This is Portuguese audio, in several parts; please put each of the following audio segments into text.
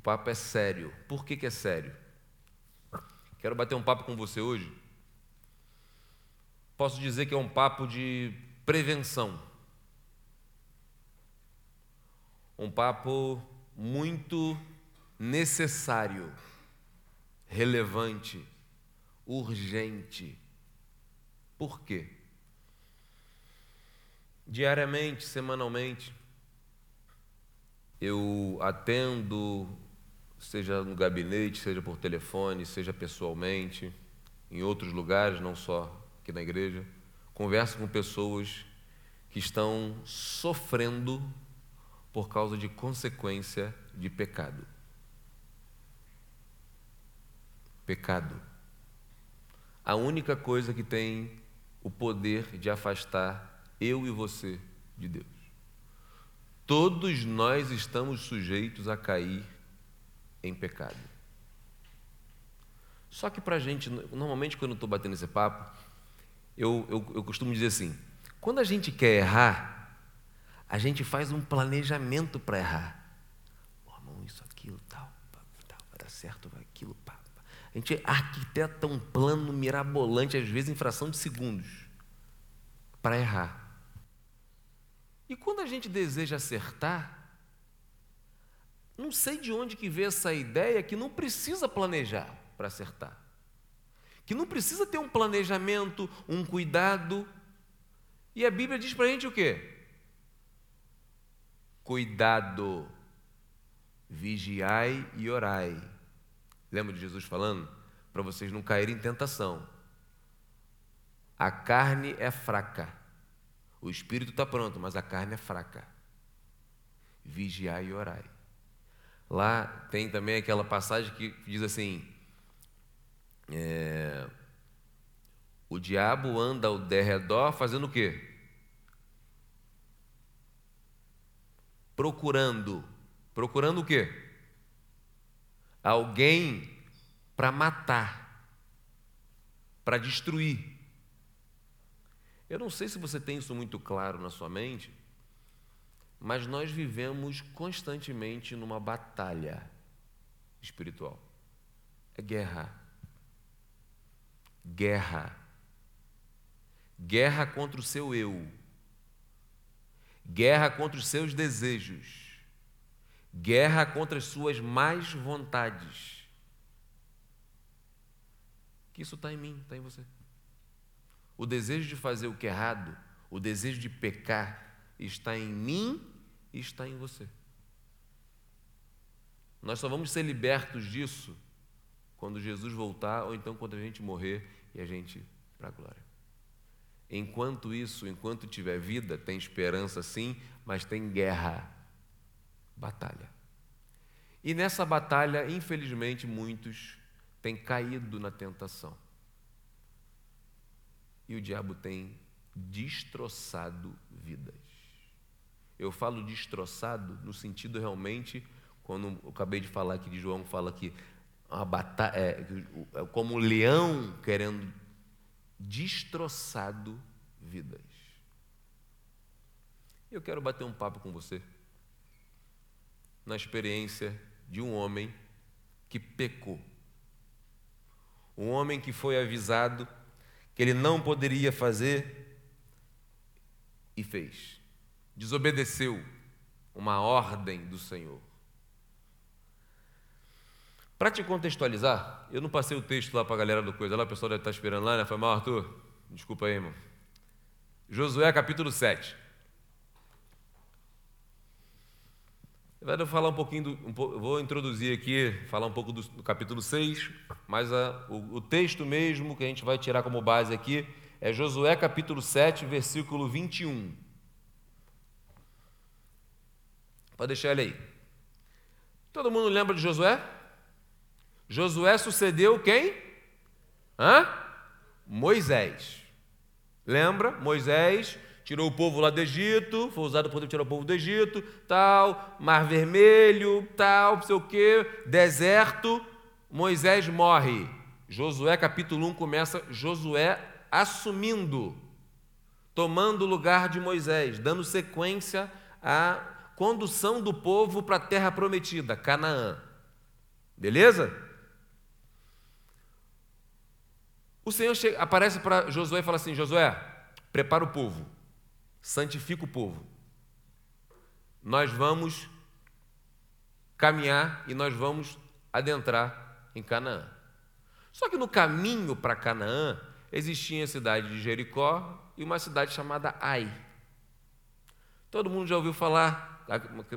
O papo é sério. Por que, que é sério? Quero bater um papo com você hoje. Posso dizer que é um papo de prevenção. Um papo muito necessário, relevante, urgente. Por quê? Diariamente, semanalmente, eu atendo, seja no gabinete, seja por telefone, seja pessoalmente, em outros lugares, não só aqui na igreja, converso com pessoas que estão sofrendo por causa de consequência de pecado. Pecado. A única coisa que tem o poder de afastar eu e você de Deus. Todos nós estamos sujeitos a cair em pecado. Só que para a gente, normalmente quando eu estou batendo esse papo, eu, eu, eu costumo dizer assim: quando a gente quer errar, a gente faz um planejamento para errar. Oh, irmão, isso, aquilo, tal, tal, vai dar certo, vai aquilo, pá, pá. A gente arquiteta um plano mirabolante, às vezes em fração de segundos, para errar. E quando a gente deseja acertar, não sei de onde que vê essa ideia que não precisa planejar para acertar. Que não precisa ter um planejamento, um cuidado. E a Bíblia diz para a gente o quê? Cuidado, vigiai e orai. Lembra de Jesus falando? Para vocês não caírem em tentação. A carne é fraca o espírito está pronto, mas a carne é fraca. Vigiai e orai. Lá tem também aquela passagem que diz assim: é, o diabo anda ao derredor fazendo o quê? Procurando. Procurando o quê? Alguém para matar, para destruir. Eu não sei se você tem isso muito claro na sua mente, mas nós vivemos constantemente numa batalha espiritual. É guerra. Guerra. Guerra contra o seu eu. Guerra contra os seus desejos. Guerra contra as suas mais vontades. Que isso está em mim, está em você. O desejo de fazer o que é errado, o desejo de pecar, está em mim e está em você. Nós só vamos ser libertos disso quando Jesus voltar ou então quando a gente morrer e a gente para a glória. Enquanto isso, enquanto tiver vida, tem esperança sim, mas tem guerra, batalha. E nessa batalha, infelizmente, muitos têm caído na tentação e o diabo tem destroçado vidas. Eu falo destroçado no sentido realmente, quando eu acabei de falar aqui de João, fala que batalha, é, é, como um leão querendo destroçado vidas. Eu quero bater um papo com você na experiência de um homem que pecou. Um homem que foi avisado que ele não poderia fazer e fez. Desobedeceu uma ordem do Senhor. Para te contextualizar, eu não passei o texto lá para a galera do coisa, lá o pessoal deve estar esperando lá, né? Foi mal, Arthur? Desculpa aí, irmão. Josué capítulo 7. Vai falar um pouquinho, do, um, vou introduzir aqui, falar um pouco do, do capítulo 6, mas a, o, o, texto mesmo que a gente vai tirar como base aqui é Josué capítulo 7, versículo 21. Pode deixar ele aí. Todo mundo lembra de Josué? Josué sucedeu quem? Hã? Moisés. Lembra? Moisés tirou o povo lá do Egito, foi usado para tirar o povo do Egito, tal, Mar Vermelho, tal, não sei o quê, deserto, Moisés morre. Josué capítulo 1 começa Josué assumindo, tomando o lugar de Moisés, dando sequência à condução do povo para a terra prometida, Canaã. Beleza? O Senhor chega, aparece para Josué e fala assim: Josué, prepara o povo, santifica o povo. Nós vamos caminhar e nós vamos adentrar em Canaã. Só que no caminho para Canaã existia a cidade de Jericó e uma cidade chamada Ai. Todo mundo já ouviu falar,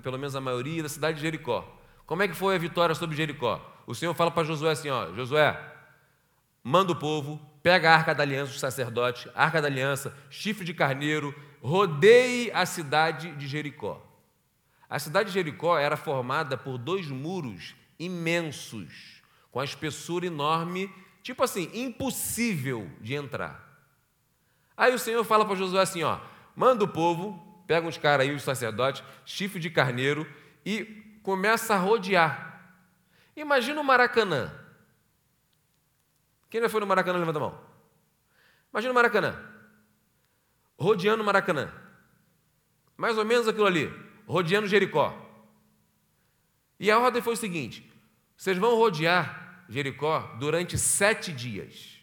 pelo menos a maioria, da cidade de Jericó. Como é que foi a vitória sobre Jericó? O Senhor fala para Josué assim: ó, Josué, manda o povo, pega a arca da aliança dos sacerdotes, arca da aliança, chifre de carneiro, rodeie a cidade de Jericó. A cidade de Jericó era formada por dois muros imensos, com a espessura enorme, tipo assim, impossível de entrar. Aí o Senhor fala para Josué assim: ó, manda o povo, pega uns caras aí, os sacerdotes, chifre de carneiro, e começa a rodear. Imagina o Maracanã. Quem já foi no Maracanã, levanta a mão. Imagina o Maracanã. Rodeando o Maracanã. Mais ou menos aquilo ali. Rodeando Jericó. E a ordem foi o seguinte: vocês vão rodear Jericó durante sete dias.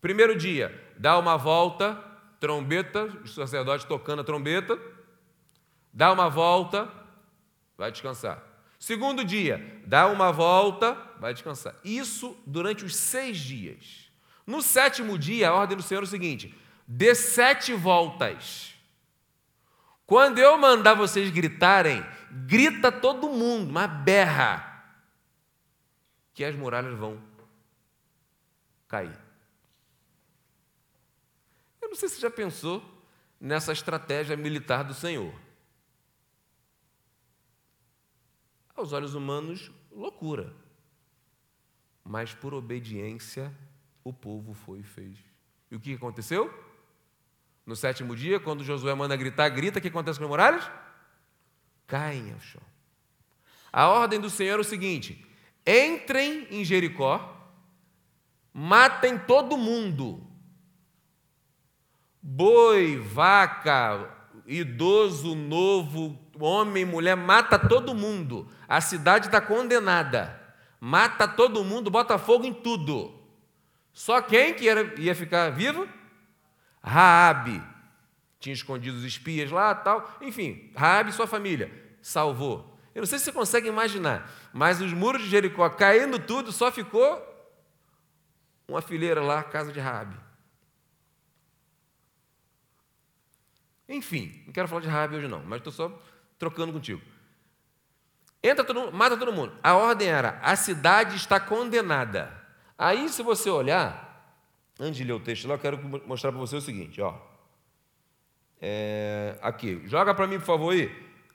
Primeiro dia, dá uma volta, trombeta, os sacerdotes tocando a trombeta, dá uma volta, vai descansar. Segundo dia, dá uma volta, vai descansar. Isso durante os seis dias. No sétimo dia, a ordem do Senhor é o seguinte: dê sete voltas. Quando eu mandar vocês gritarem, grita todo mundo, uma berra, que as muralhas vão cair. Não sei se você já pensou nessa estratégia militar do Senhor. Aos olhos humanos, loucura. Mas por obediência, o povo foi e fez. E o que aconteceu? No sétimo dia, quando Josué manda gritar, grita, o que acontece com as muralhas? Caem ao chão. A ordem do Senhor é o seguinte: entrem em Jericó, matem todo mundo. Boi, vaca, idoso, novo, homem, mulher, mata todo mundo. A cidade está condenada. Mata todo mundo, bota fogo em tudo. Só quem que era, ia ficar vivo? Raabe. Tinha escondido os espias lá, tal. Enfim, Raabe e sua família salvou. Eu não sei se você consegue imaginar, mas os muros de Jericó caindo tudo, só ficou uma fileira lá, a casa de Raabe. Enfim, não quero falar de Raabe hoje não, mas estou só trocando contigo. Entra todo mundo, mata todo mundo. A ordem era: a cidade está condenada. Aí, se você olhar, antes de ler o texto lá, eu quero mostrar para você o seguinte, ó. É, aqui, joga para mim, por favor, aí,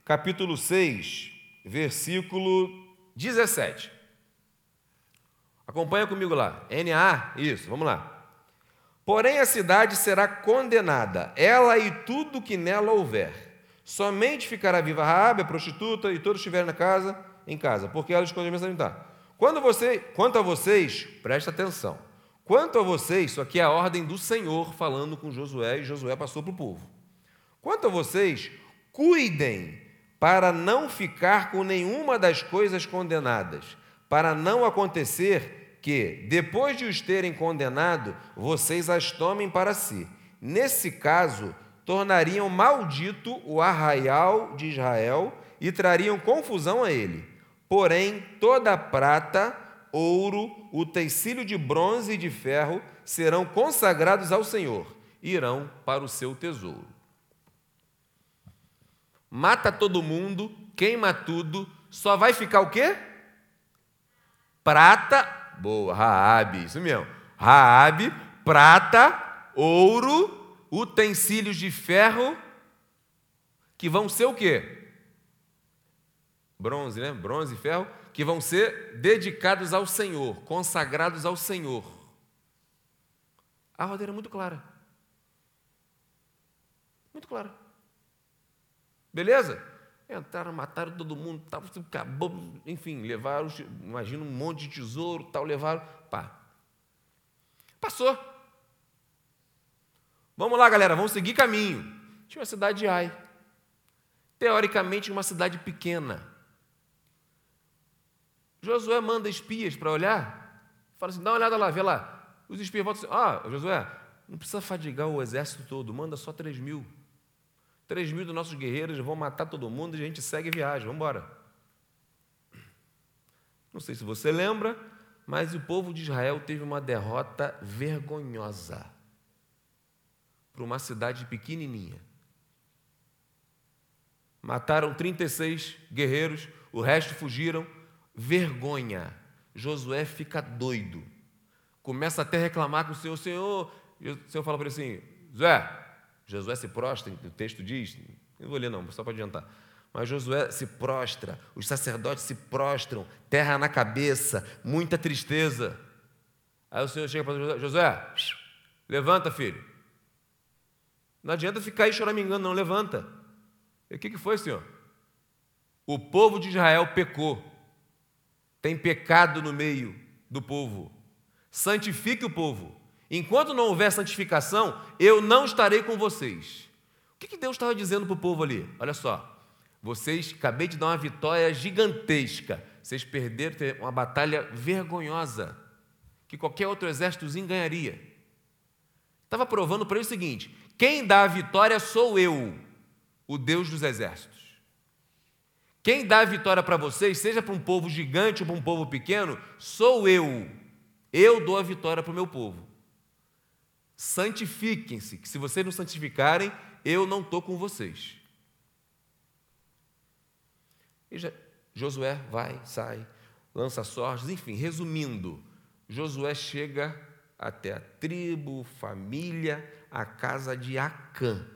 capítulo 6, versículo 17. Acompanha comigo lá. NA, isso, vamos lá. Porém a cidade será condenada, ela e tudo que nela houver. Somente ficará viva Raabe, a prostituta, e todos estiverem na casa, em casa, porque ela escondeu a alimentar. Quando você, quanto a vocês, presta atenção. Quanto a vocês, isso aqui é a ordem do Senhor falando com Josué, e Josué passou para o povo. Quanto a vocês, cuidem para não ficar com nenhuma das coisas condenadas, para não acontecer que, depois de os terem condenado, vocês as tomem para si. Nesse caso, tornariam maldito o arraial de Israel e trariam confusão a ele. Porém, toda a prata, ouro, utensílio de bronze e de ferro serão consagrados ao Senhor, irão para o seu tesouro. Mata todo mundo, queima tudo, só vai ficar o quê? Prata, Boa, Raabe, isso mesmo. Raabe, prata, ouro, utensílios de ferro, que vão ser o quê? Bronze, né? Bronze e ferro, que vão ser dedicados ao Senhor, consagrados ao Senhor. A ordem era muito clara. Muito clara. Beleza? Entraram, mataram todo mundo, tal, acabou, enfim, levaram, imagina um monte de tesouro, tal, levaram, pá. Passou. Vamos lá, galera, vamos seguir caminho. Tinha uma cidade de Ai. Teoricamente, uma cidade pequena. Josué manda espias para olhar, fala assim: dá uma olhada lá, vê lá. Os espias voltam assim: ah, Josué, não precisa fadigar o exército todo, manda só 3 mil. 3 mil dos nossos guerreiros vão matar todo mundo e a gente segue viagem, vamos embora. Não sei se você lembra, mas o povo de Israel teve uma derrota vergonhosa para uma cidade pequenininha. Mataram 36 guerreiros, o resto fugiram. Vergonha. Josué fica doido. Começa até a reclamar com o Senhor. Senhor, o Senhor fala para ele assim: Josué, Josué se prostra, o texto diz, não vou ler não, só para adiantar. Mas Josué se prostra, os sacerdotes se prostram, terra na cabeça, muita tristeza. Aí o Senhor chega para Josué: Josué, levanta, filho. Não adianta ficar aí choramingando, não, levanta. E o que, que foi, Senhor? O povo de Israel pecou. Tem pecado no meio do povo. Santifique o povo. Enquanto não houver santificação, eu não estarei com vocês. O que, Deus estava dizendo para o povo ali? Olha só. Vocês, acabei de dar uma vitória gigantesca. Vocês perderam uma batalha vergonhosa, que qualquer outro exército ganharia. Estava provando para eles o seguinte: quem dá a vitória sou eu, o Deus dos exércitos. Quem dá a vitória para vocês, seja para um povo gigante ou para um povo pequeno, sou eu. Eu dou a vitória para o meu povo. Santifiquem-se, que se vocês não santificarem, eu não estou com vocês. E Josué vai, sai, lança sortes, enfim, resumindo, Josué chega até a tribo, família, a casa de Acã.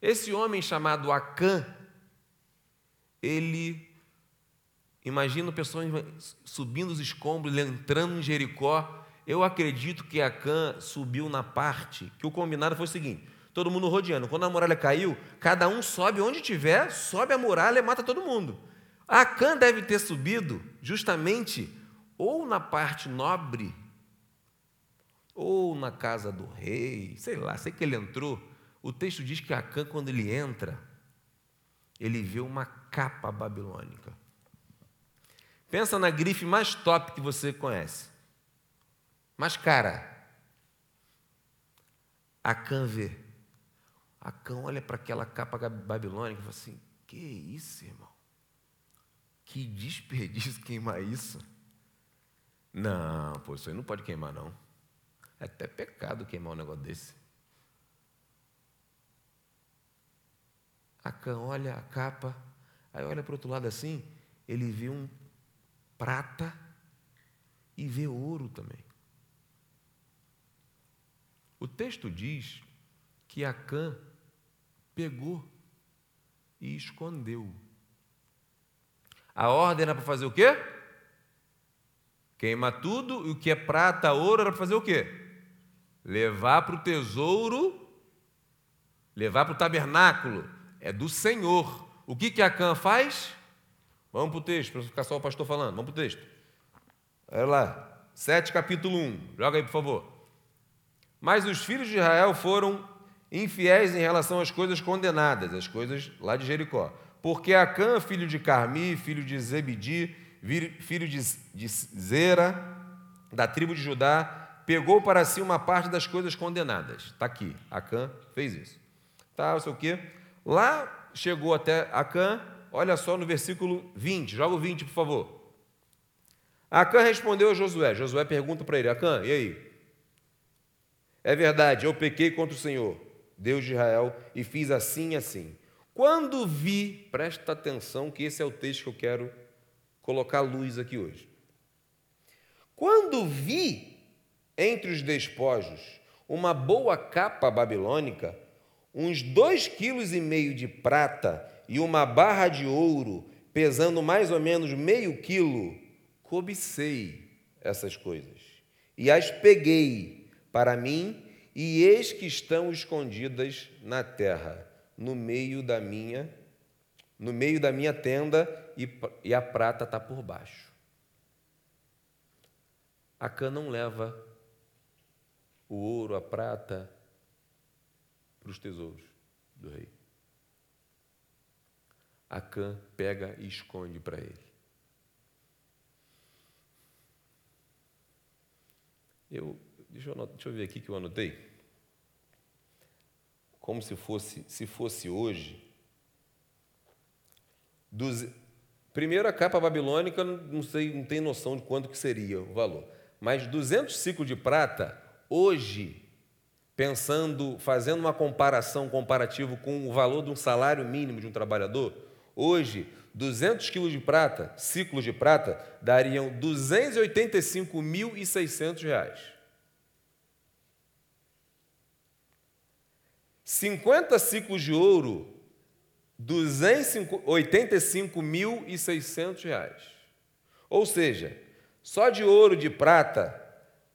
Esse homem chamado Acã, ele imagina pessoas subindo os escombros, entrando em Jericó. Eu acredito que Acã subiu na parte que o combinado foi o seguinte: todo mundo rodeando. Quando a muralha caiu, cada um sobe onde tiver, sobe a muralha e mata todo mundo. Acã deve ter subido justamente ou na parte nobre, ou na casa do rei, sei lá, sei que ele entrou. O texto diz que Acã, quando ele entra, ele vê uma capa babilônica. Pensa na grife mais top que você conhece. Mas, cara, Acã vê Acã olha para aquela capa babilônica e fala assim: Que isso, irmão? Que desperdício queimar isso. Não, pô, isso aí não pode queimar, não. É até pecado queimar um negócio desse. Acã olha a capa, aí olha para o outro lado assim, ele vê um prata e vê ouro também. O texto diz que Acã pegou e escondeu. A ordem era para fazer o quê? Queima tudo, e o que é prata, ouro, era para fazer o quê? Levar para o tesouro, levar para o tabernáculo, é do Senhor. O que, que Acã faz? Vamos para o texto, para ficar só o pastor falando, vamos para o texto. Olha lá, 7 capítulo 1, joga aí por favor. Mas os filhos de Israel foram infiéis em relação às coisas condenadas, as coisas lá de Jericó. Porque Acã, filho de Carmi, filho de Zebedi, filho de Zera, da tribo de Judá, pegou para si uma parte das coisas condenadas. Está aqui, Acã fez isso. Tá, não sei o quê. Lá chegou até Acã, olha só no versículo 20, joga o 20, por favor. Acã respondeu a Josué. Josué pergunta para ele: Acã, e aí? É verdade, eu pequei contra o Senhor. Deus de Israel, e fiz assim e assim. Quando vi, presta atenção que esse é o texto que eu quero colocar luz aqui hoje. Quando vi entre os despojos uma boa capa babilônica, uns dois quilos e meio de prata e uma barra de ouro, pesando mais ou menos meio quilo, cobicei essas coisas e as peguei para mim, e eis que estão escondidas na terra, no meio da minha, no meio da minha tenda, e, e a prata está por baixo. Acã não leva o ouro, a prata para os tesouros do rei. Acã pega e esconde para ele. Eu deixa, eu deixa eu ver aqui que eu anotei. Como se fosse, se fosse hoje. Dos, primeiro, a capa babilônica, não sei, não tem noção de quanto que seria o valor. Mas 200 ciclos de prata, hoje, pensando, fazendo uma comparação, comparativo com o valor de um salário mínimo de um trabalhador, hoje, 200 quilos de prata, ciclos de prata, dariam 285.600 reais. 50 ciclos de ouro, 285.600 reais. Ou seja, só de ouro de prata,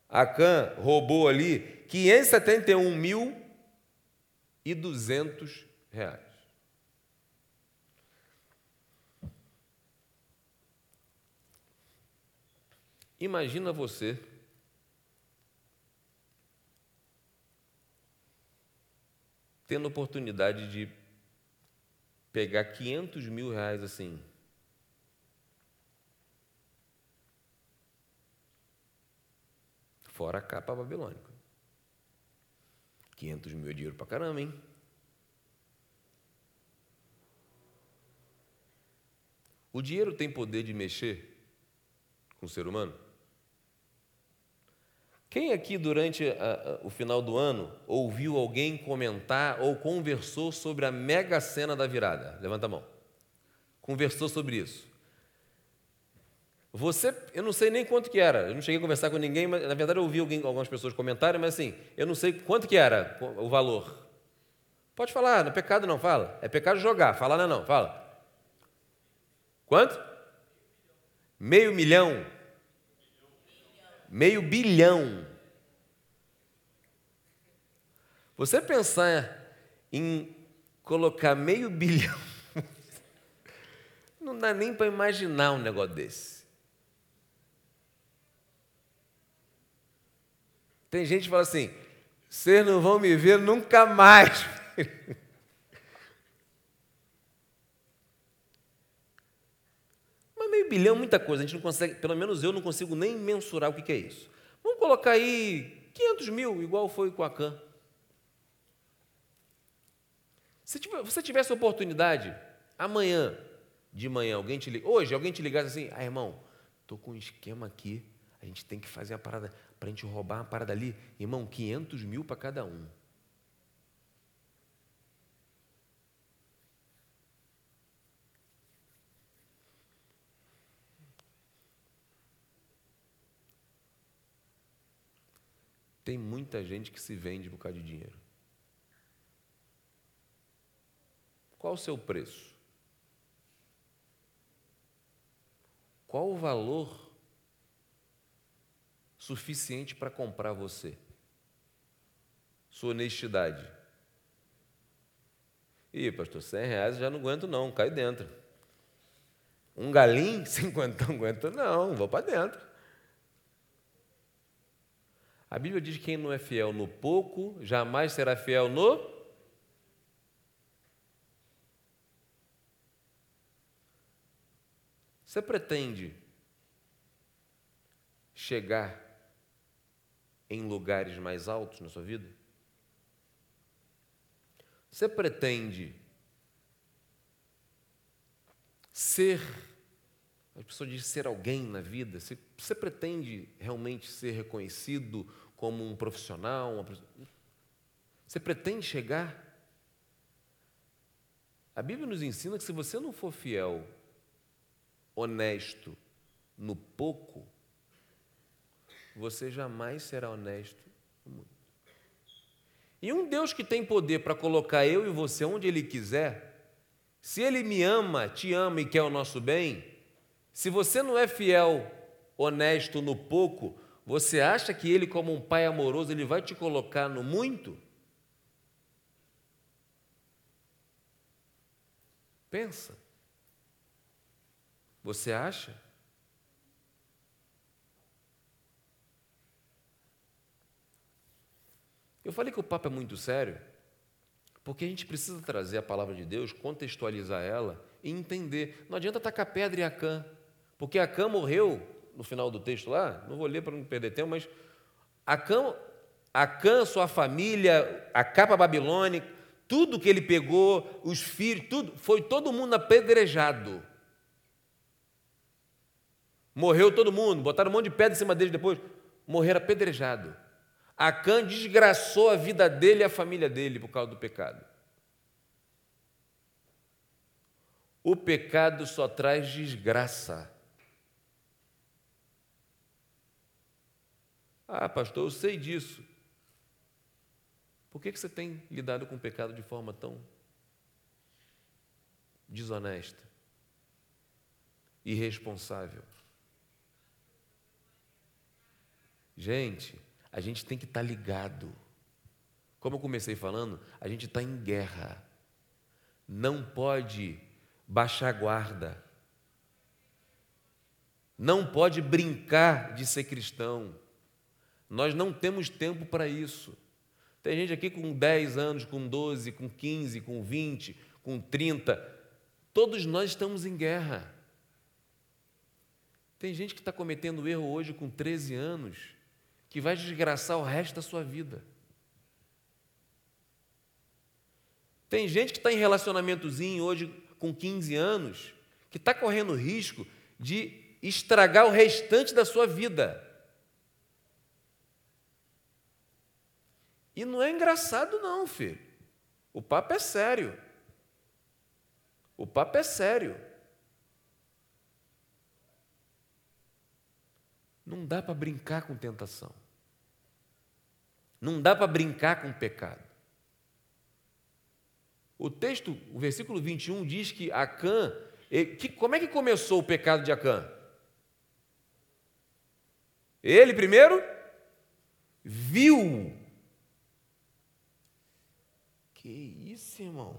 a Can roubou ali 571.200 reais. Imagina você tendo oportunidade de pegar 500 mil reais assim. Fora a capa babilônica. 500 mil é dinheiro pra caramba, hein? O dinheiro tem poder de mexer com o ser humano? Quem aqui, durante a, a, o final do ano, ouviu alguém comentar ou conversou sobre a mega cena da virada? Levanta a mão. Conversou sobre isso. Você, eu não sei nem quanto que era, eu não cheguei a conversar com ninguém, mas na verdade eu ouvi alguém, algumas pessoas comentarem, mas assim, eu não sei quanto que era o valor. Pode falar, não é pecado não, fala. É pecado jogar, fala não, não, fala. Quanto? Meio milhão meio bilhão. Você pensar em colocar meio bilhão, não dá nem para imaginar um negócio desse. Tem gente que fala assim: vocês não vão me ver nunca mais. meio bilhão, muita coisa, a gente não consegue, pelo menos eu não consigo nem mensurar o que é isso. Vamos colocar aí 500 mil, igual foi com a CAN. Se você tivesse oportunidade, amanhã de manhã, alguém te liga, hoje alguém te ligasse assim, ah, irmão, estou com um esquema aqui, a gente tem que fazer a parada, para a gente roubar uma parada ali, irmão, 500 mil para cada um. Tem muita gente que se vende por causa de dinheiro. Qual o seu preço? Qual o valor suficiente para comprar você? Sua honestidade. Ih, pastor, 100 reais já não aguento não, cai dentro. Um galinho, 50 não aguento não, vou para dentro. A Bíblia diz que quem não é fiel no pouco, jamais será fiel no. Você pretende chegar em lugares mais altos na sua vida? Você pretende ser, as pessoas dizem ser alguém na vida, você, você pretende realmente ser reconhecido como um profissional? Uma... Você pretende chegar? A Bíblia nos ensina que se você não for fiel, honesto no pouco, você jamais será honesto no muito. E um Deus que tem poder para colocar eu e você onde Ele quiser, se Ele me ama, te ama e quer o nosso bem, se você não é fiel, honesto no pouco, você acha que ele, como um pai amoroso, ele vai te colocar no muito? Pensa. Você acha? Eu falei que o papo é muito sério, porque a gente precisa trazer a palavra de Deus, contextualizar ela e entender. Não adianta tacar pedra em Acã, porque Acã morreu no final do texto lá, não vou ler para não perder tempo, mas Acã, sua família, a capa babilônica, tudo que ele pegou, os filhos, tudo, foi todo mundo apedrejado. Morreu todo mundo, botaram um monte de pedra em cima dele depois, morreram apedrejado. Acã desgraçou a vida dele e a família dele por causa do pecado. O pecado só traz desgraça. Ah, pastor, eu sei disso. Por que você tem lidado com o pecado de forma tão desonesta, irresponsável? Gente, a gente tem que estar ligado. Como eu comecei falando, a gente está em guerra. Não pode baixar guarda. Não pode brincar de ser cristão. Nós não temos tempo para isso. Tem gente aqui com 10 anos, com 12, com 15, com 20, com 30. Todos nós estamos em guerra. Tem gente que está cometendo erro hoje com 13 anos, que vai desgraçar o resto da sua vida. Tem gente que está em relacionamentozinho hoje com 15 anos, que está correndo risco de estragar o restante da sua vida. E não é engraçado, não, filho. O papo é sério. O papo é sério. Não dá para brincar com tentação. Não dá para brincar com pecado. O texto, o versículo 21 diz que Acã, que, como é que começou o pecado de Acã? Ele primeiro viu. Que isso, irmão?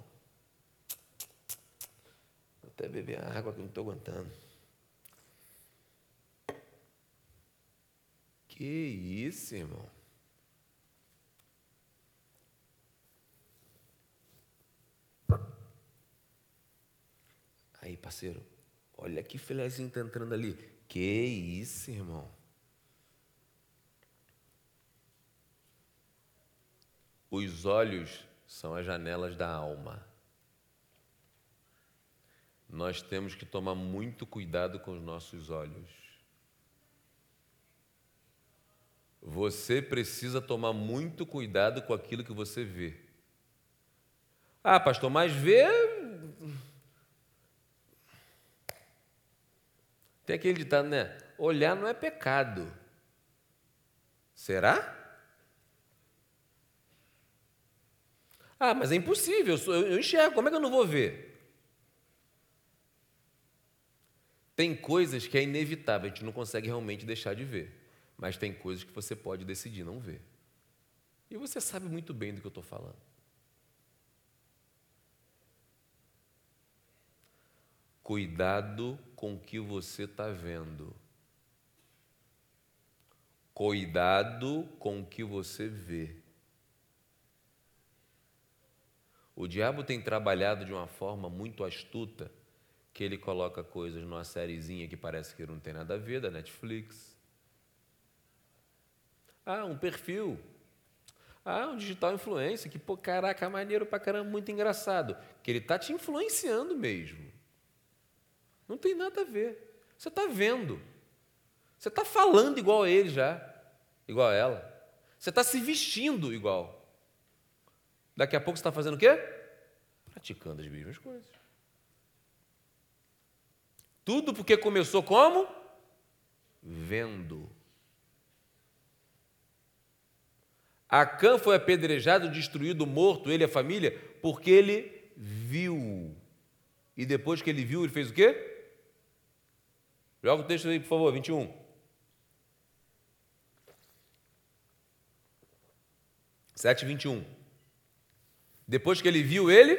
Vou até beber água que não estou aguentando. Que isso, irmão? Aí, parceiro, olha que filézinho está entrando ali. Que isso, irmão? Os olhos são as janelas da alma. Nós temos que tomar muito cuidado com os nossos olhos. Você precisa tomar muito cuidado com aquilo que você vê. Ah, pastor, mas ver Tem aquele ditado, né? Olhar não é pecado. Será? Ah, mas é impossível, eu enxergo, como é que eu não vou ver? Tem coisas que é inevitável, a gente não consegue realmente deixar de ver, mas tem coisas que você pode decidir não ver. E você sabe muito bem do que eu estou falando. Cuidado com o que você está vendo. Cuidado com o que você vê. O diabo tem trabalhado de uma forma muito astuta, que ele coloca coisas numa sériezinha que parece que não tem nada a ver, da Netflix. Ah, um perfil. Ah, um digital influencer, que, pô, caraca, maneiro pra caramba, muito engraçado. Que ele está te influenciando mesmo. Não tem nada a ver. Você está vendo. Você está falando igual a ele já, igual a ela. Você está se vestindo igual. Daqui a pouco você está fazendo o quê? Praticando as mesmas coisas. Tudo porque começou como? Vendo. Acã foi apedrejado, destruído, morto, ele e a família, porque ele viu. E depois que ele viu, ele fez o quê? Joga o texto aí, por favor, 21. Sete vinte e Depois que ele viu ele,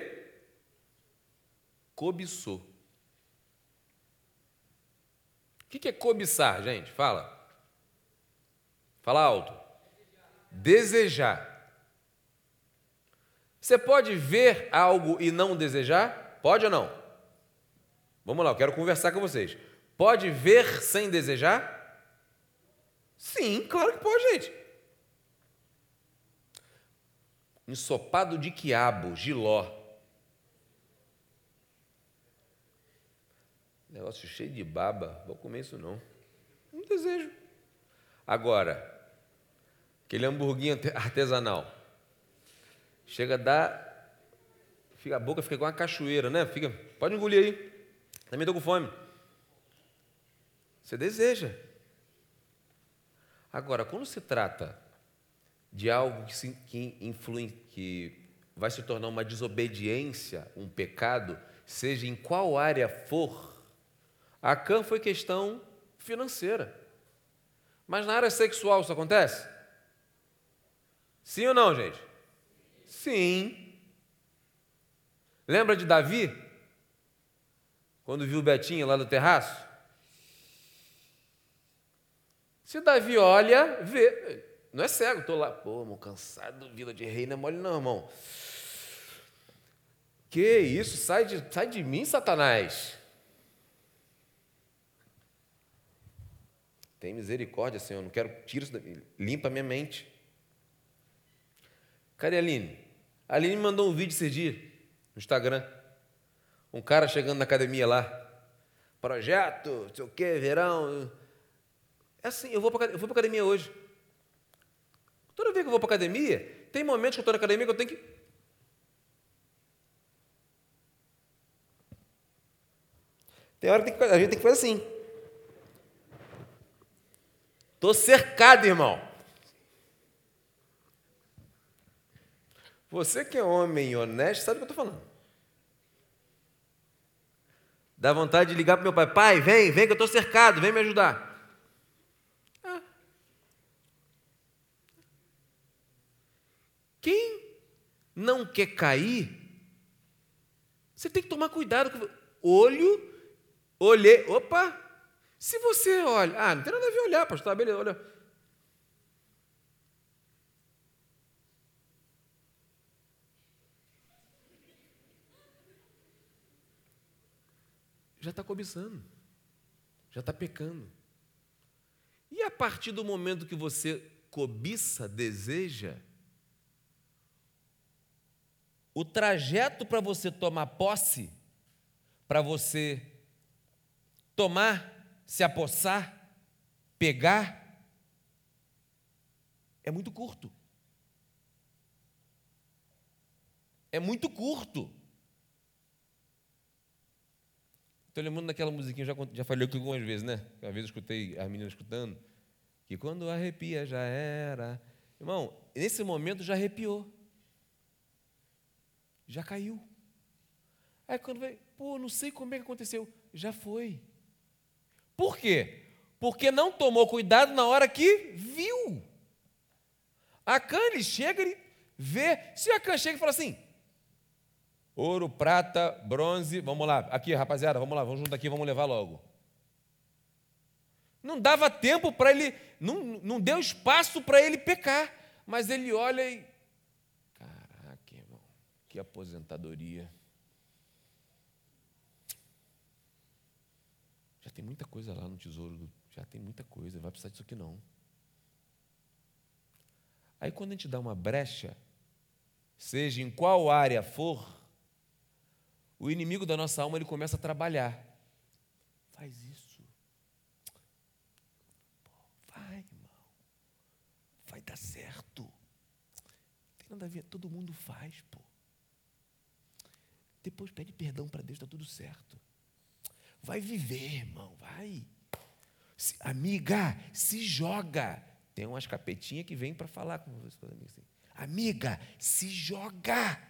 cobiçou. O que é cobiçar, gente? Fala. Fala alto. Desejar. Você pode ver algo e não desejar? Pode ou não? Vamos lá, eu quero conversar com vocês. Pode ver sem desejar? Sim, claro que pode, gente. Ensopado de quiabo, giló. Negócio cheio de baba, vou comer isso não. Não desejo. Agora, aquele hamburguinho artesanal. Chega a dar. Fica, a boca fica igual uma cachoeira, né? Fica, pode engolir aí. Também estou com fome. Você deseja. Agora, quando se trata de algo que, se, que, influi, que vai se tornar uma desobediência, um pecado, seja em qual área for, a Can foi questão financeira. Mas na área sexual isso acontece? Sim ou não, gente? Sim. Lembra de Davi? Quando viu Betinho lá no terraço? Se Davi olha, vê. Não é cego, estou lá. Pô, irmão, cansado, vida de rei, não é mole não, irmão. Que isso? Sai de, sai de mim, Satanás. Tem misericórdia, Senhor. Não quero tiro isso. Limpa minha mente. Cadê a Aline? A Aline me mandou um vídeo esse dia no Instagram. Um cara chegando na academia lá. Projeto, não sei o quê, verão. É assim, eu vou para a academia hoje. Toda vez que eu vou para academia, tem momentos que eu estou na academia que eu tenho que. Tem hora que a gente tem que fazer assim. Estou cercado, irmão. Você que é homem honesto, sabe o que eu estou falando. Dá vontade de ligar para meu pai: pai, vem, vem que eu estou cercado, vem me ajudar. Ah. Quem não quer cair, você tem que tomar cuidado. Olho, olhei, opa, se você olha, ah, não tem nada a ver olhar, pastor, beleza, olha. Já está cobiçando, já está pecando. E a partir do momento que você cobiça, deseja, o trajeto para você tomar posse, para você tomar se apossar, pegar, é muito curto. É muito curto. Estou lembrando daquela musiquinha, já, já falei aqui algumas vezes, né? Uma vez eu escutei as meninas escutando, que quando arrepia já era. Irmão, nesse momento já arrepiou. Já caiu. Aí quando vai, pô, não sei como é que aconteceu. Já foi. Por quê? Porque não tomou cuidado na hora que viu. A Can, ele chega, ele vê. Se a Can chega e fala assim: ouro, prata, bronze, vamos lá, aqui rapaziada, vamos lá, vamos junto aqui, vamos levar logo. Não dava tempo para ele, não, não deu espaço para ele pecar, mas ele olha e. Que aposentadoria. tem muita coisa lá no tesouro, já tem muita coisa, vai precisar disso aqui não. Aí quando a gente dá uma brecha, seja em qual área for, o inimigo da nossa alma ele começa a trabalhar. Faz isso. vai, irmão. Vai dar certo. Tem nada a ver, todo mundo faz, pô. Depois pede perdão para Deus, está tudo certo. Vai viver, irmão, vai. Se, amiga, se joga. Tem umas capetinhas que vêm para falar com você. Assim. Amiga, se joga.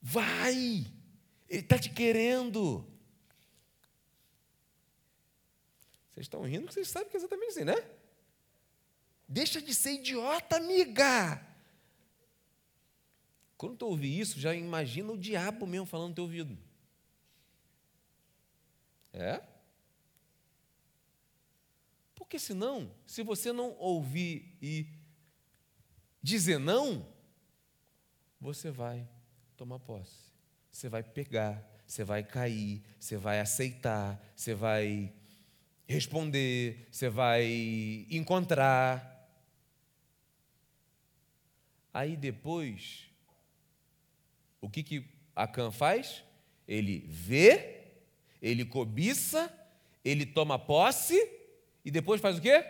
Vai. Ele está te querendo. Vocês estão rindo porque vocês sabem que é exatamente assim, né? Deixa de ser idiota, amiga. Quando tu ouvir isso, já imagina o diabo mesmo falando no teu ouvido. É? Porque senão, se você não ouvir e dizer não, você vai tomar posse. Você vai pegar, você vai cair, você vai aceitar, você vai responder, você vai encontrar. Aí depois, O que, que Acã faz? Ele vê, ele cobiça, ele toma posse e depois faz o quê?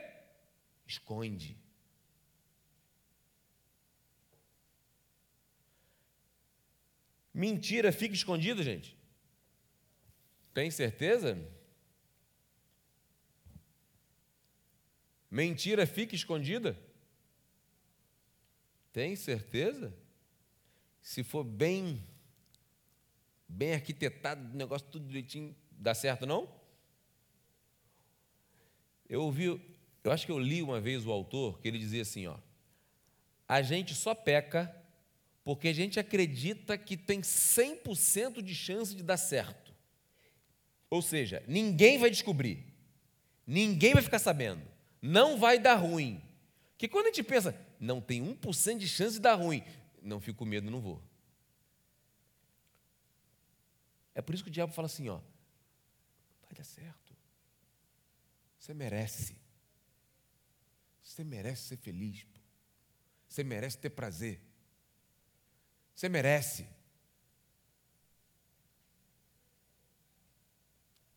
Esconde. Mentira fica escondida, gente? Tem certeza? Mentira fica escondida? Tem certeza? Se for bem bem arquitetado, o negócio tudo direitinho, dá certo não? Eu ouvi, eu acho que eu li uma vez o autor que ele dizia assim, ó: A gente só peca porque a gente acredita que tem 100% de chance de dar certo. Ou seja, ninguém vai descobrir, ninguém vai ficar sabendo, não vai dar ruim. Que quando a gente pensa, não tem 1% de chance de dar ruim, não fico com medo, não vou. É por isso que o diabo fala assim, ó, vai dar certo. Você merece. Você merece ser feliz. Você merece ter prazer. Você merece.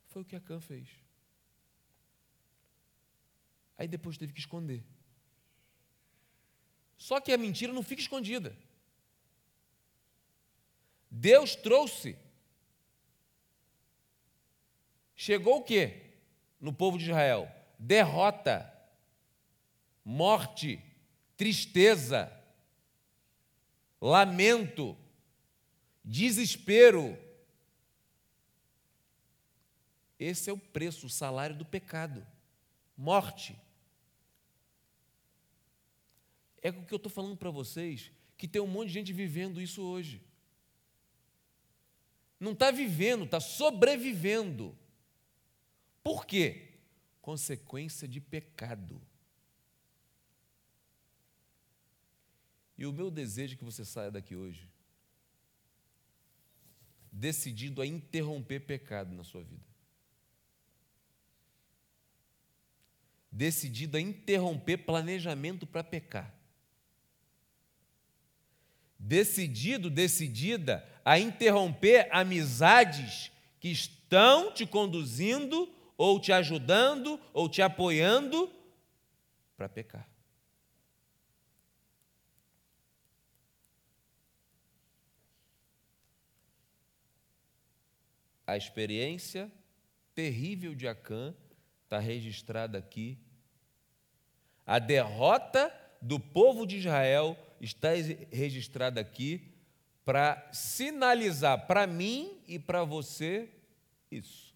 Foi o que a Cã fez. Aí depois teve que esconder. Só que a mentira não fica escondida. Deus trouxe. Chegou o quê? no povo de Israel: derrota, morte, tristeza, lamento, desespero. Esse é o preço, o salário do pecado: morte. É o que eu estou falando para vocês, que tem um monte de gente vivendo isso hoje. Não está vivendo, está sobrevivendo. Por quê? Consequência de pecado. E o meu desejo é que você saia daqui hoje decidido a interromper pecado na sua vida. Decidido a interromper planejamento para pecar. Decidido, decidida a interromper amizades que estão te conduzindo ou te ajudando, ou te apoiando para pecar. A experiência terrível de Acã está registrada aqui. A derrota do povo de Israel está registrada aqui para sinalizar para mim e para você isso.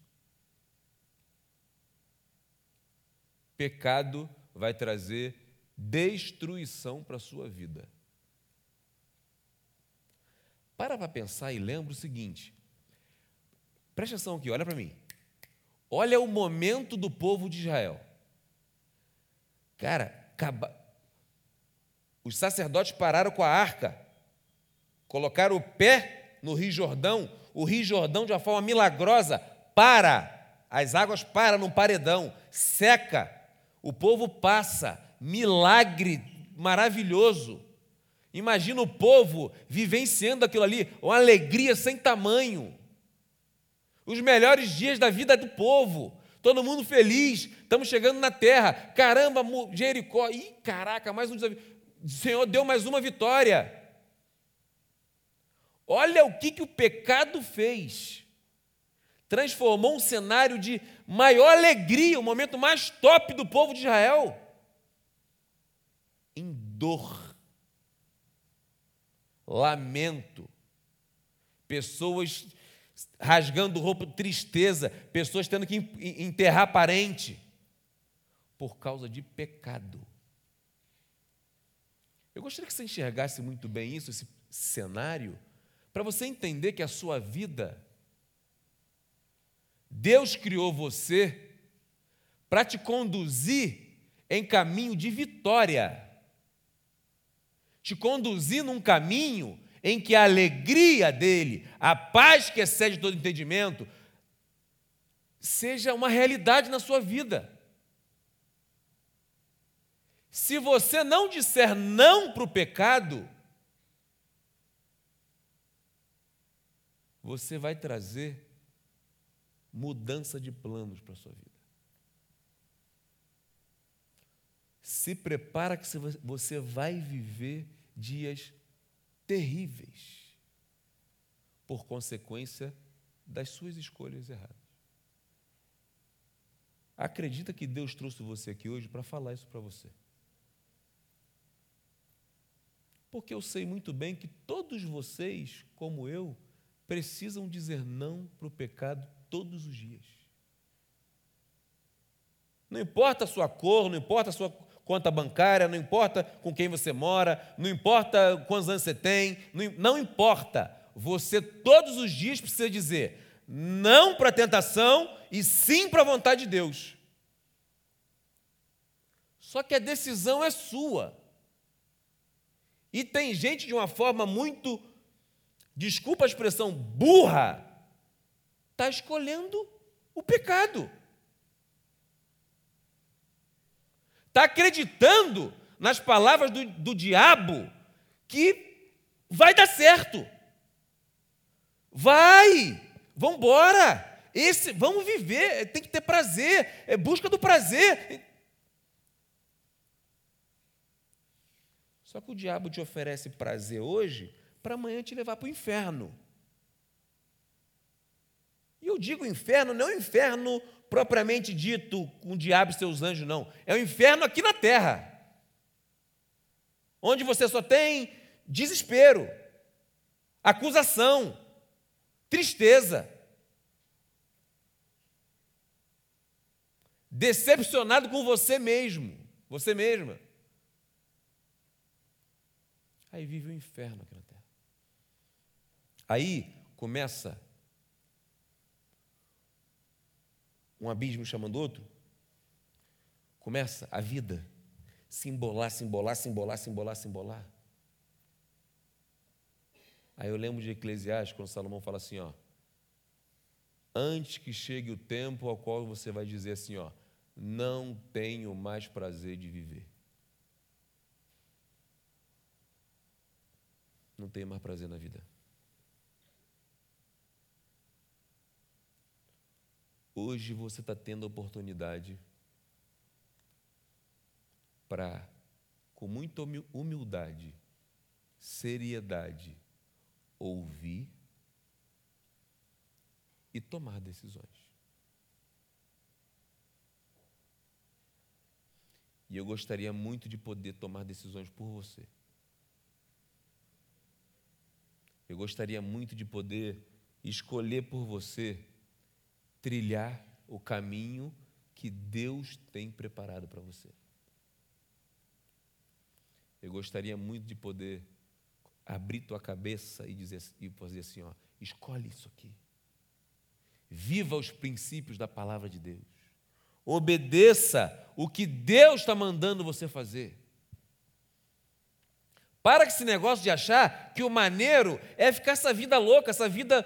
Pecado vai trazer destruição para a sua vida. Para para pensar e lembra o seguinte. Preste atenção aqui, olha para mim. Olha o momento do povo de Israel. Cara, os sacerdotes pararam com a arca, colocaram o pé no Rio Jordão, o Rio Jordão, de uma forma milagrosa, para, as águas param num paredão, seca, o povo passa, milagre maravilhoso. Imagina o povo vivenciando aquilo ali, uma alegria sem tamanho. Os melhores dias da vida do povo. Todo mundo feliz, estamos chegando na terra. Caramba, Jericó. Ih, caraca, mais um desafio. O Senhor deu mais uma vitória. Olha o que, que o pecado fez transformou um cenário de maior alegria, o momento mais top do povo de Israel, em dor, lamento, pessoas rasgando roupa, tristeza, pessoas tendo que enterrar parente, por causa de pecado. Eu gostaria que você enxergasse muito bem isso, esse cenário, para você entender que a sua vida Deus criou você para te conduzir em caminho de vitória, te conduzir num caminho em que a alegria dele, a paz que excede todo entendimento, seja uma realidade na sua vida. Se você não disser não para o pecado, você vai trazer mudança de planos para a sua vida. Se prepara que você vai viver dias terríveis por consequência das suas escolhas erradas. Acredita que Deus trouxe você aqui hoje para falar isso para você. Porque eu sei muito bem que todos vocês, como eu, precisam dizer não para o pecado todos os dias. Não importa a sua cor, não importa a sua conta bancária, não importa com quem você mora, não importa quantos anos você tem, não, importa. Você todos os dias precisa dizer não para a tentação e sim para a vontade de Deus. Só que a decisão é sua. E tem gente de uma forma muito, desculpa a expressão, burra, está escolhendo o pecado. Está acreditando nas palavras do, do diabo que vai dar certo. Vai, vamos embora. Esse, vamos viver, tem que ter prazer, é busca do prazer. Só que o diabo te oferece prazer hoje para amanhã te levar para o inferno. E eu digo inferno, não é o inferno propriamente dito com o diabo e seus anjos, não. É o inferno aqui na terra. Onde você só tem desespero, acusação, tristeza. Decepcionado com você mesmo, você mesma. Aí vive o inferno aqui na. Aí começa um abismo chamando outro. Começa a vida se embolar, se embolar, se embolar, se embolar, se embolar. Aí eu lembro de Eclesiastes, quando Salomão fala assim, ó, antes que chegue o tempo ao qual você vai dizer assim, ó, não tenho mais prazer de viver. não tenho mais prazer na vida. Hoje você está tendo a oportunidade para, com muita humildade, seriedade, ouvir e tomar decisões. E eu gostaria muito de poder tomar decisões por você. Eu gostaria muito de poder escolher por você trilhar o caminho que Deus tem preparado para você. Eu gostaria muito de poder abrir tua cabeça e dizer e fazer assim, ó, escolhe isso aqui. Viva os princípios da palavra de Deus. Obedeça o que Deus está mandando você fazer. Para com esse negócio de achar que o maneiro é ficar essa vida louca, essa vida.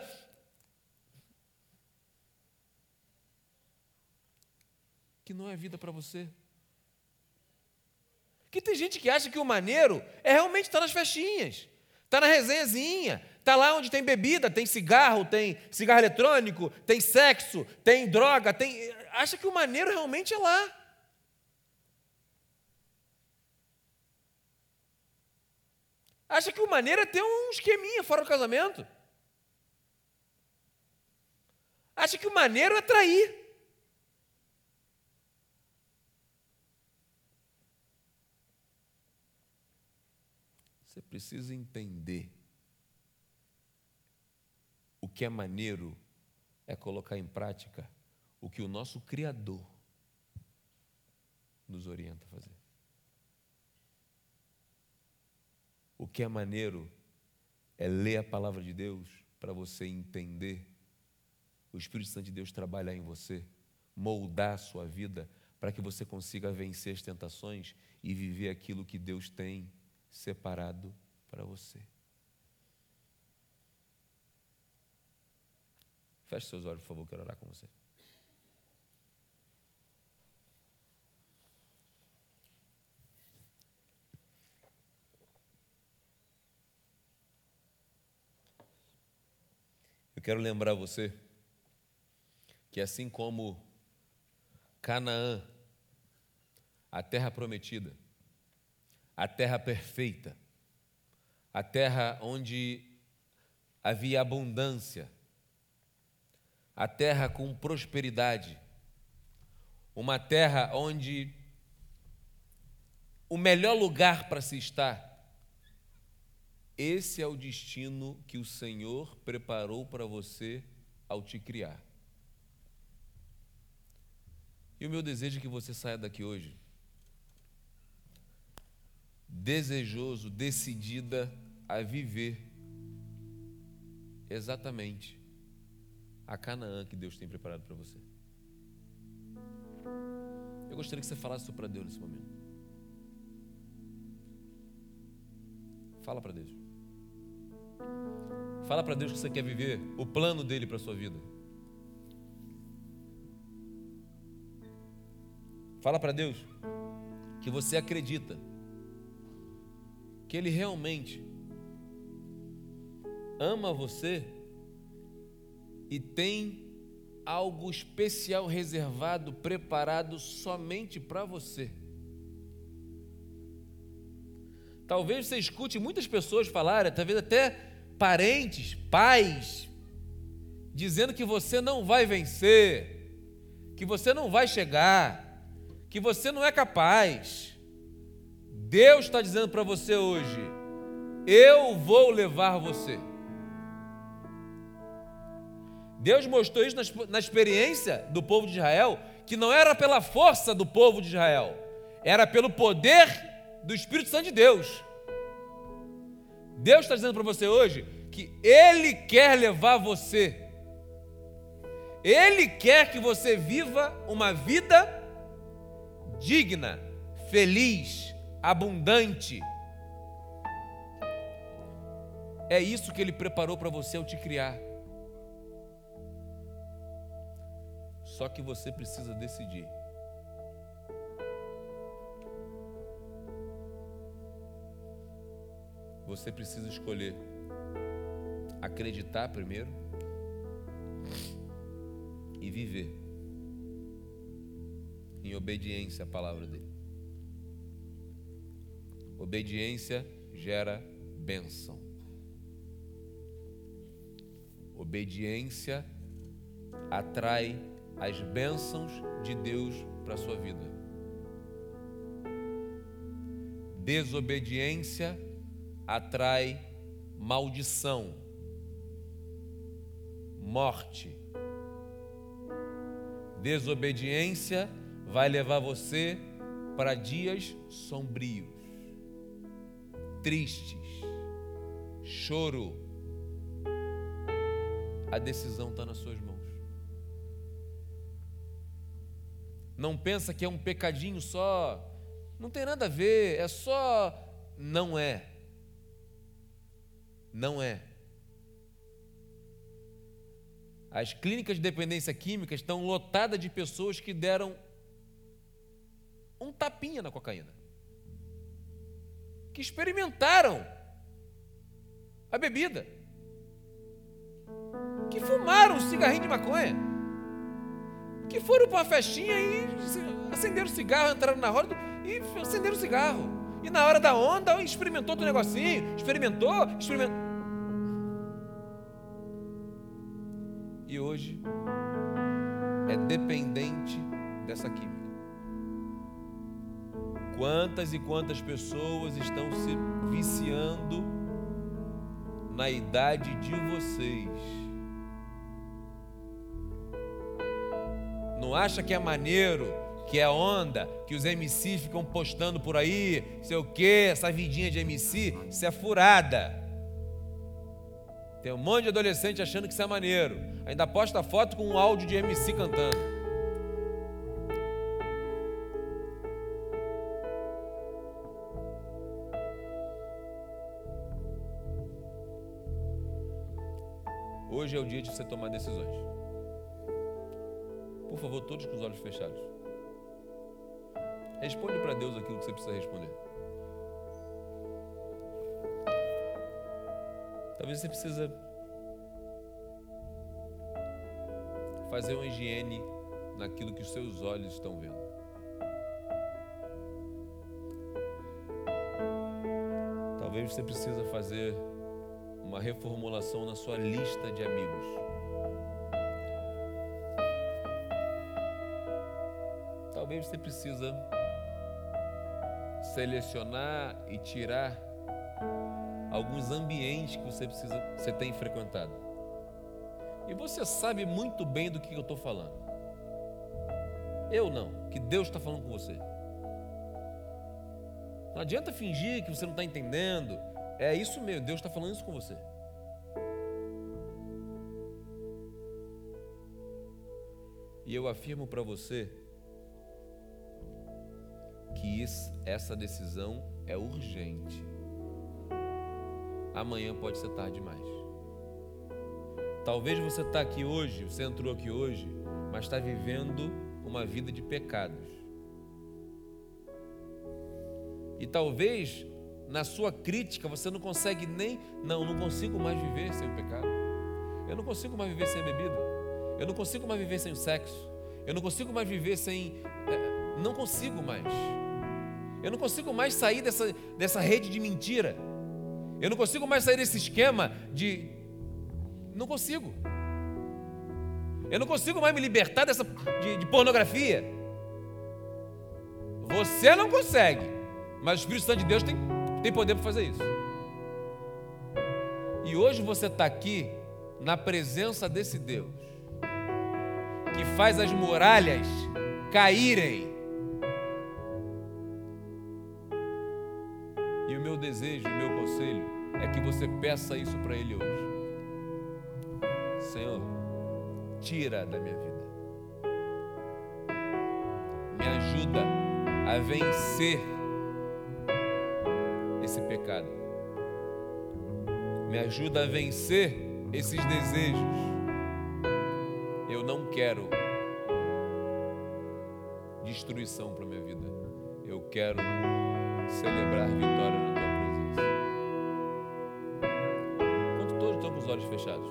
Que não é vida para você. Que tem gente que acha que o maneiro é realmente estar nas festinhas, está na resenhazinha, está lá onde tem bebida, tem cigarro, tem cigarro eletrônico, tem sexo, tem droga, tem. Acha que o maneiro realmente é lá. acha que o maneiro é ter um esqueminha fora do casamento. Acha que o maneiro é trair. Você precisa entender. O que é maneiro é colocar em prática o que o nosso Criador nos orienta a fazer. O que é maneiro é ler a palavra de Deus para você entender. O Espírito Santo de Deus trabalhar em você, moldar a sua vida para que você consiga vencer as tentações e viver aquilo que Deus tem separado para você. Feche seus olhos, por favor, quero orar com você. Eu quero lembrar você que assim como Canaã, a terra prometida, a terra perfeita, a terra onde havia abundância, a terra com prosperidade, uma terra onde o melhor lugar para se estar. Esse é o destino que o Senhor preparou para você ao te criar. E o meu desejo é que você saia daqui hoje desejoso, decidida a viver exatamente a Canaã que Deus tem preparado para você. Eu gostaria que você falasse isso para Deus nesse momento. Fala para Deus. Fala para Deus que você quer viver o plano dele para sua vida. Fala para Deus que você acredita que Ele realmente ama você e tem algo especial reservado, preparado somente para você. Talvez você escute muitas pessoas falarem, talvez até parentes, pais, dizendo que você não vai vencer, que você não vai chegar, que você não é capaz. Deus está dizendo para você hoje: eu vou levar você. Deus mostrou isso na experiência do povo de Israel, que não era pela força do povo de Israel, era pelo poder do Espírito Santo de Deus. Deus está dizendo para você hoje que Ele quer levar você, Ele quer que você viva uma vida digna, feliz, abundante. É isso que Ele preparou para você ao te criar. Só que você precisa decidir. você precisa escolher acreditar primeiro e viver em obediência à palavra dele. Obediência gera bênção. Obediência atrai as bênçãos de Deus para a sua vida. Desobediência atrai maldição, morte. Desobediência vai levar você para dias sombrios, tristes, choro. A decisão está nas suas mãos. Não pensa que é um pecadinho só, não tem nada a ver, é só. Não é. Não é. As clínicas de dependência química estão lotadas de pessoas que deram um tapinha na cocaína. Que experimentaram a bebida. Que fumaram um cigarrinho de maconha. Que foram para uma festinha e acenderam cigarro, entraram na roda e acenderam cigarro. E na hora da onda, experimentou outro negocinho, experimentou, experimentou. E hoje é dependente dessa química. Quantas e quantas pessoas estão se viciando na idade de vocês? Não acha que é maneiro que é onda, que os MC ficam postando por aí, sei o que, essa vidinha de MC, isso é furada. Tem um monte de adolescente achando que isso é maneiro. Ainda posta foto com um áudio de MC cantando. Dia de você tomar decisões. Por favor, todos com os olhos fechados. Responde para Deus aquilo que você precisa responder. Talvez você precisa fazer uma higiene naquilo que os seus olhos estão vendo. Talvez você precisa fazer uma reformulação na sua lista de amigos. Talvez você precisa selecionar e tirar alguns ambientes que você precisa, você tem frequentado. E você sabe muito bem do que eu estou falando. Eu não, que Deus está falando com você. Não adianta fingir que você não está entendendo. É isso mesmo, Deus está falando isso com você. E eu afirmo para você que isso, essa decisão é urgente. Amanhã pode ser tarde demais. Talvez você está aqui hoje, você entrou aqui hoje, mas está vivendo uma vida de pecados. E talvez na sua crítica você não consegue nem, não, não consigo mais viver sem o pecado. Eu não consigo mais viver sem a bebida. Eu não consigo mais viver sem o sexo. Eu não consigo mais viver sem. É, não consigo mais. Eu não consigo mais sair dessa, dessa rede de mentira. Eu não consigo mais sair desse esquema de. Não consigo. Eu não consigo mais me libertar dessa de, de pornografia. Você não consegue, mas o Espírito Santo de Deus tem, tem poder para fazer isso. E hoje você está aqui na presença desse Deus que faz as muralhas caírem desejo, o meu conselho é que você peça isso para Ele hoje. Senhor, tira da minha vida. Me ajuda a vencer esse pecado. Me ajuda a vencer esses desejos. Eu não quero destruição para minha vida. Eu quero celebrar vitória na tua olhos fechados.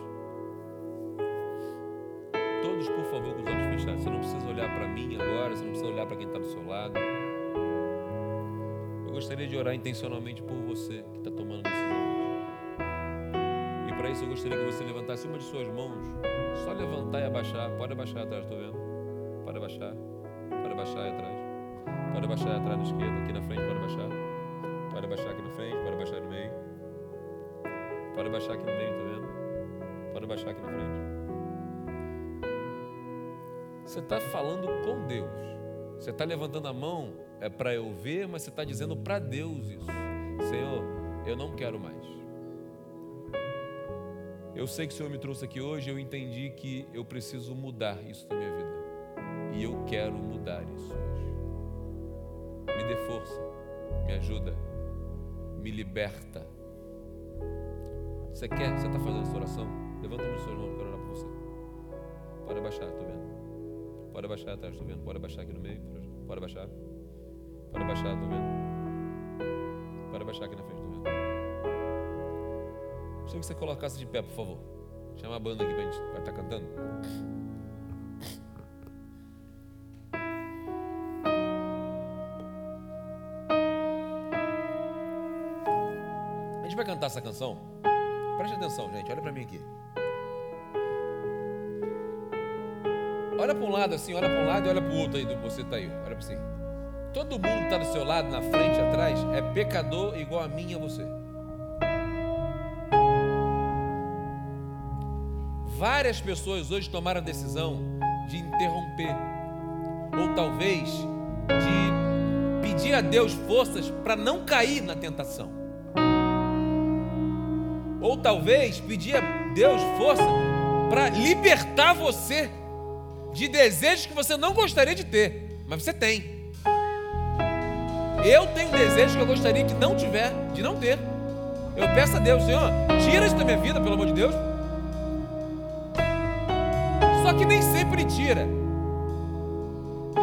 Todos, por favor, com os olhos fechados. Você não precisa olhar para mim agora, você não precisa olhar para quem está do seu lado. Gostaria de orar intencionalmente por você que está tomando decisão. E para isso eu gostaria que você levantasse uma de suas mãos. Só levantar e abaixar. Pode abaixar atrás, estou vendo. Pode abaixar. Pode abaixar aí atrás. Pode abaixar atrás na esquerda, aqui na frente, pode abaixar. Pode abaixar aqui na frente, pode abaixar no meio. Pode abaixar aqui no meio, tá vendo? Pode baixar aqui na frente. Você está falando com Deus. Você está levantando a mão é para eu ver, mas você está dizendo para Deus isso. Senhor, eu não quero mais. Eu sei que o Senhor me trouxe aqui hoje, eu entendi que eu preciso mudar isso na minha vida. E eu quero mudar isso hoje. Me dê força, me ajuda, me liberta. Você quer? Você está fazendo essa oração? Levanta as suas mãos, quero orar por você. Pode abaixar, estou vendo. Pode abaixar atrás, estou vendo. Pode abaixar aqui no meio. Pode abaixar. Pode abaixar, estou vendo. Pode abaixar aqui na frente, estou vendo. Gostaria que você colocasse de pé, por favor. Chama a banda aqui para a gente vai estar tá cantando. A gente vai cantar essa canção. Preste atenção, gente. Olha para mim aqui. Olha para um lado assim, olha para um lado e olha para o outro aí, você está aí, olha para si. Todo mundo que está do seu lado, na frente, atrás, é pecador igual a mim e a você. Várias pessoas hoje tomaram a decisão de interromper, ou talvez de pedir a Deus forças para não cair na tentação, ou talvez pedir a Deus força para libertar você de desejos que você não gostaria de ter, mas você tem. Eu tenho desejos que eu gostaria de não tiver, de não ter. Eu peço a Deus, Senhor, tira isso da minha vida, pelo amor de Deus. Só que nem sempre tira.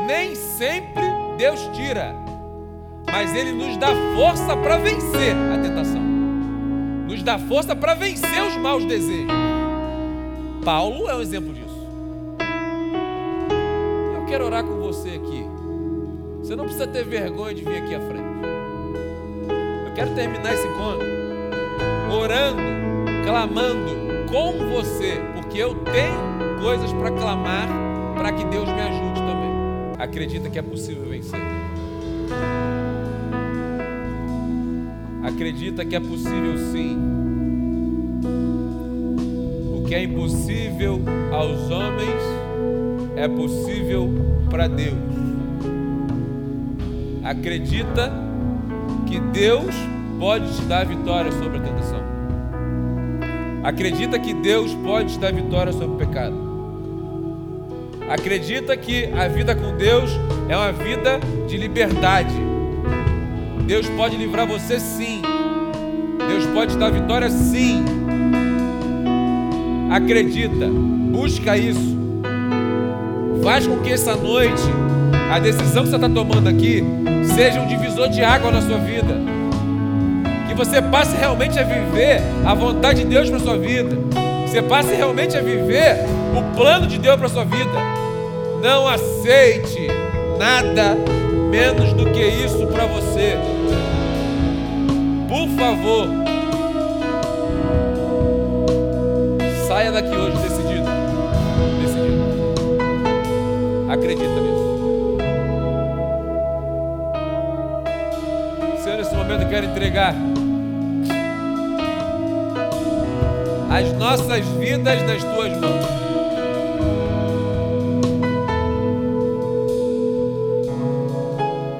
Nem sempre Deus tira. Mas Ele nos dá força para vencer a tentação. Nos dá força para vencer os maus desejos. Paulo é um exemplo disso. quero orar com. Você não precisa ter vergonha de vir aqui à frente. Eu quero terminar esse encontro orando, clamando com você, porque eu tenho coisas para clamar para que Deus me ajude também. Acredita que é possível vencer. Acredita que é possível sim. O que é impossível aos homens é possível para Deus. Acredita que Deus pode te dar vitória sobre a tentação. Acredita que Deus pode te dar vitória sobre o pecado. Acredita que a vida com Deus é uma vida de liberdade. Deus pode livrar você sim. Deus pode te dar vitória sim. Acredita, busca isso. Faz com que essa noite, a decisão que você está tomando aqui, seja um divisor de água na sua vida. Que você passe realmente a viver a vontade de Deus para sua vida. Que você passe realmente a viver o plano de Deus para sua vida. Não aceite nada menos do que isso para você. Por favor, saia daqui hoje decidido. Decidido. Acredita nisso. Quero entregar as nossas vidas nas tuas mãos.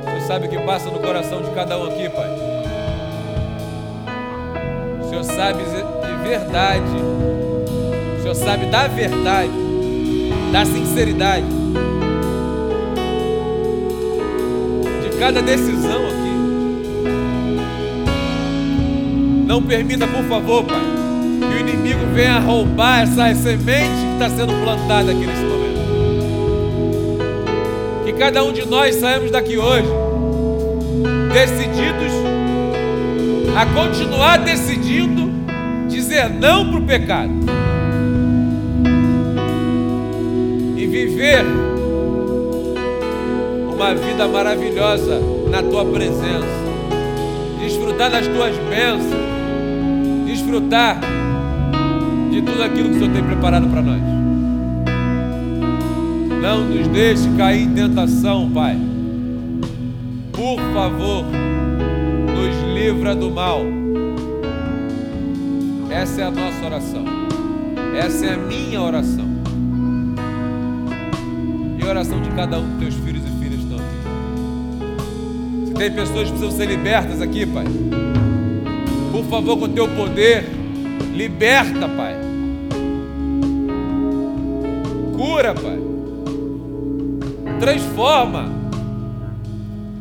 Senhor sabe o que passa no coração de cada um aqui, Pai. O Senhor sabe de verdade. O Senhor sabe da verdade, da sinceridade, de cada decisão aqui. Não permita, por favor, Pai, que o inimigo venha roubar essa semente que está sendo plantada aqui nesse momento. Que cada um de nós saímos daqui hoje decididos a continuar decidindo dizer não para o pecado e viver uma vida maravilhosa na tua presença, desfrutar das tuas bênçãos, desfrutar de tudo aquilo que o Senhor tem preparado para nós. Não nos deixe cair em tentação, Pai. Por favor, nos livra do mal. Essa é a nossa oração. Essa é a minha oração. E a oração de cada um dos teus filhos tem pessoas que precisam ser libertas aqui, Pai. Por favor, com o teu poder, liberta, Pai. Cura, Pai. Transforma.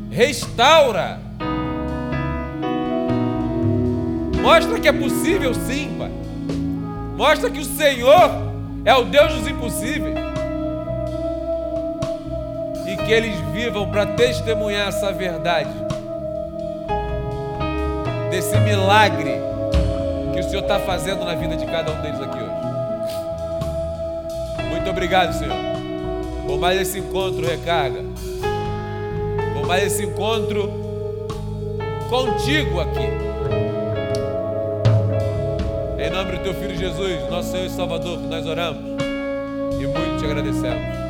Restaura. Mostra que é possível sim, Pai. Mostra que o Senhor é o Deus dos impossíveis. Que eles vivam para testemunhar essa verdade. Desse milagre que o Senhor está fazendo na vida de cada um deles aqui hoje. Muito obrigado, Senhor, por mais esse encontro recarga, por mais esse encontro contigo aqui. Em nome do teu filho Jesus, nosso Senhor e Salvador, que nós oramos e muito te agradecemos.